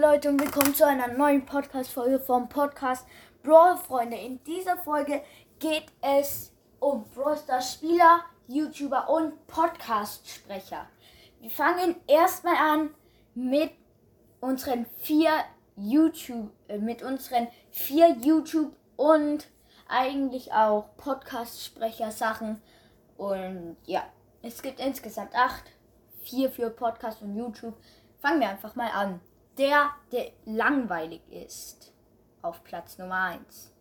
Leute und willkommen zu einer neuen Podcast-Folge vom Podcast Brawl Freunde. In dieser Folge geht es um Brawl Spieler, YouTuber und Podcast-Sprecher. Wir fangen erstmal an mit unseren vier YouTube, äh, mit unseren vier YouTube und eigentlich auch Podcast-Sprecher-Sachen. Und ja, es gibt insgesamt acht, vier für Podcast und YouTube. Fangen wir einfach mal an. Der, der langweilig ist. Auf Platz Nummer 1.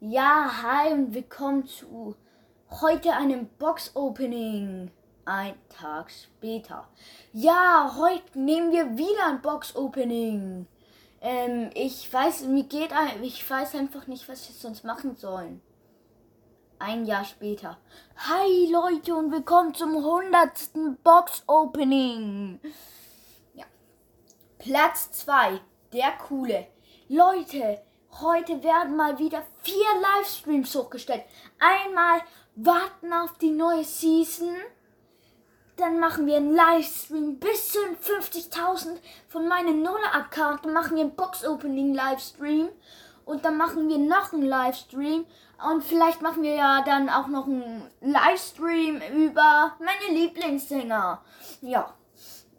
Ja, hi und willkommen zu heute einem Box-Opening. Ein Tag später. Ja, heute nehmen wir wieder ein Box-Opening. Ähm, ich weiß, mir geht, ich weiß einfach nicht, was wir sonst machen sollen. Ein Jahr später. Hi Leute und willkommen zum 100. Box-Opening. Platz 2, der coole. Leute, heute werden mal wieder vier Livestreams hochgestellt. Einmal warten auf die neue Season. Dann machen wir einen Livestream bis zu 50.000 von meinem Nuller-Account. Dann machen wir einen Box-Opening-Livestream. Und dann machen wir noch einen Livestream. Und vielleicht machen wir ja dann auch noch einen Livestream über meine Lieblingssänger. Ja,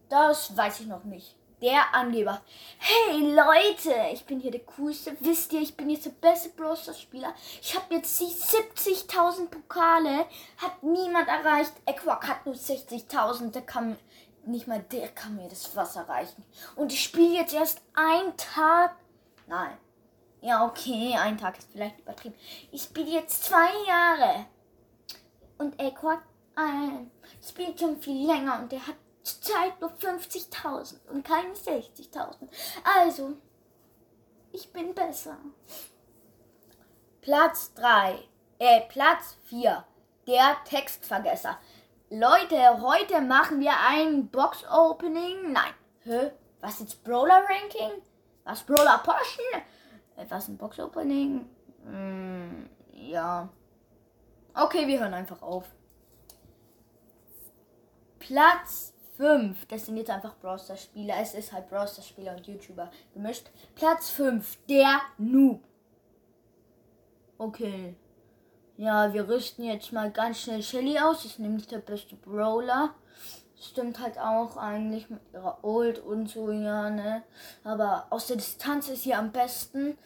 das weiß ich noch nicht der Angeber. Hey Leute, ich bin hier der coolste. Wisst ihr, ich bin jetzt der beste Brawl Spieler. Ich habe jetzt die 70.000 Pokale. Hat niemand erreicht. Equak hat nur 60.000. Der kann nicht mal der kann mir das Wasser reichen. Und ich spiele jetzt erst einen Tag. Nein. Ja, okay, ein Tag ist vielleicht übertrieben. Ich spiele jetzt zwei Jahre. Und Equak äh, spielt schon viel länger und der hat Zurzeit nur 50.000 und keine 60.000. Also, ich bin besser. Platz 3, äh, Platz 4, der Textvergesser. Leute, heute machen wir ein Box-Opening. Nein. Hä? Was jetzt Brawler-Ranking? Was Brawler Poschen? Äh, was ein Box-Opening? Hm, ja. Okay, wir hören einfach auf. Platz 5. Das sind jetzt einfach Browser Spieler. Es ist halt Browser Spieler und YouTuber gemischt. Platz 5. Der Noob. Okay. Ja, wir rüsten jetzt mal ganz schnell Shelly aus. Ist nämlich der beste Brawler. Stimmt halt auch eigentlich mit ihrer Old und so, ja, ne? Aber aus der Distanz ist sie am besten.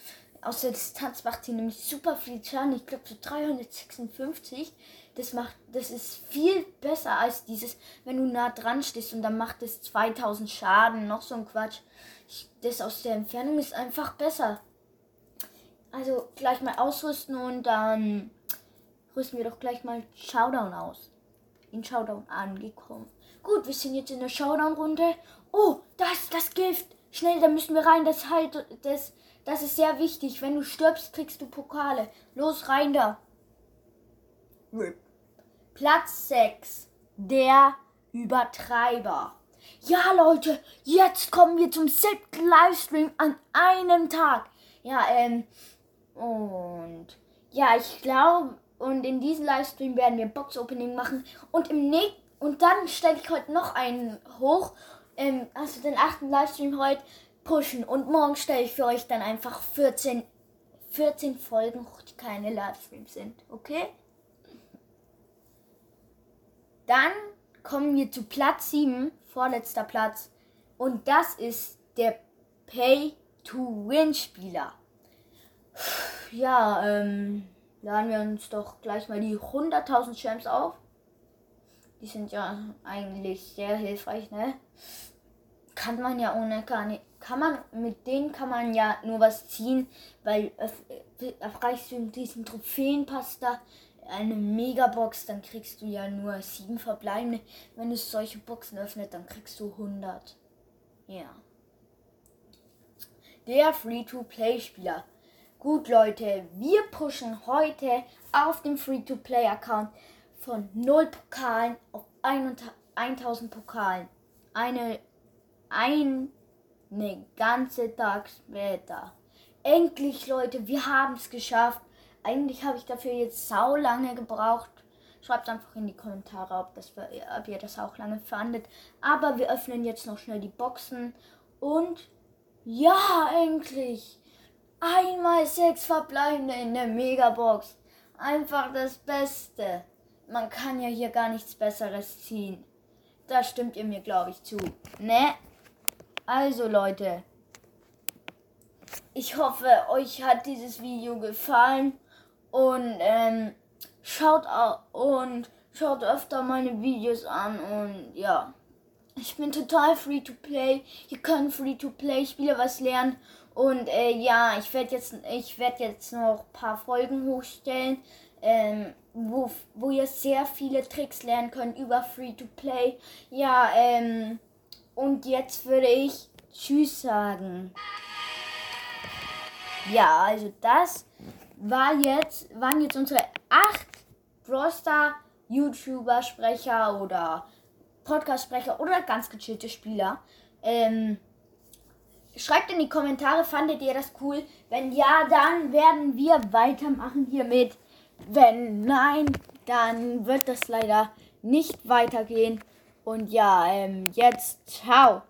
Aus der Distanz macht sie nämlich super viel Schaden. Ich glaube so 356 das macht, das ist viel besser als dieses, wenn du nah dran stehst und dann macht es 2000 Schaden, noch so ein Quatsch. Ich, das aus der Entfernung ist einfach besser. Also gleich mal ausrüsten und dann rüsten wir doch gleich mal Showdown aus. In Showdown angekommen. Gut, wir sind jetzt in der Showdown-Runde. Oh, das, das Gift. Schnell, da müssen wir rein. Das halt, das, das ist sehr wichtig. Wenn du stirbst, kriegst du Pokale. Los, rein da. Platz 6. Der Übertreiber. Ja, Leute, jetzt kommen wir zum siebten Livestream an einem Tag. Ja, ähm, und ja, ich glaube, und in diesem Livestream werden wir Box Opening machen und im nächsten und dann stelle ich heute noch einen hoch, ähm, also den achten Livestream heute pushen und morgen stelle ich für euch dann einfach 14, 14 Folgen die keine Livestreams sind, okay? Dann kommen wir zu Platz 7, vorletzter Platz. Und das ist der Pay-to-Win-Spieler. Ja, ähm, laden wir uns doch gleich mal die 100.000 Champs auf. Die sind ja eigentlich sehr hilfreich, ne? Kann man ja ohne gar nicht. Kann man, mit denen kann man ja nur was ziehen, weil erreichst du diesen Trophäenpass da eine Megabox, dann kriegst du ja nur sieben verbleibende. Wenn du solche Boxen öffnet, dann kriegst du 100. Ja. Der Free-to-Play-Spieler. Gut, Leute, wir pushen heute auf dem Free-to-Play-Account von 0 Pokalen auf 1000 Pokalen. Eine, eine ganze Tag später. Endlich, Leute, wir haben es geschafft. Eigentlich habe ich dafür jetzt sau lange gebraucht. Schreibt einfach in die Kommentare, ob, das, ob ihr das auch lange fandet. Aber wir öffnen jetzt noch schnell die Boxen. Und Ja, endlich. Einmal sechs verbleibende in der Megabox. Einfach das Beste. Man kann ja hier gar nichts Besseres ziehen. Da stimmt ihr mir, glaube ich, zu. Ne? Also, Leute. Ich hoffe, euch hat dieses Video gefallen. Und ähm, schaut und schaut öfter meine Videos an. Und ja. Ich bin total free to play. Ihr könnt free to play Spiele was lernen. Und äh, ja, ich werde jetzt, ich werde jetzt noch ein paar Folgen hochstellen, ähm, wo, wo ihr sehr viele Tricks lernen könnt über free to play. Ja, ähm, und jetzt würde ich Tschüss sagen. Ja, also das war jetzt, waren jetzt unsere acht Broster YouTuber Sprecher oder Podcast-Sprecher oder ganz gechillte Spieler. Ähm, schreibt in die Kommentare, fandet ihr das cool? Wenn ja, dann werden wir weitermachen hiermit. Wenn nein, dann wird das leider nicht weitergehen. Und ja, ähm, jetzt ciao.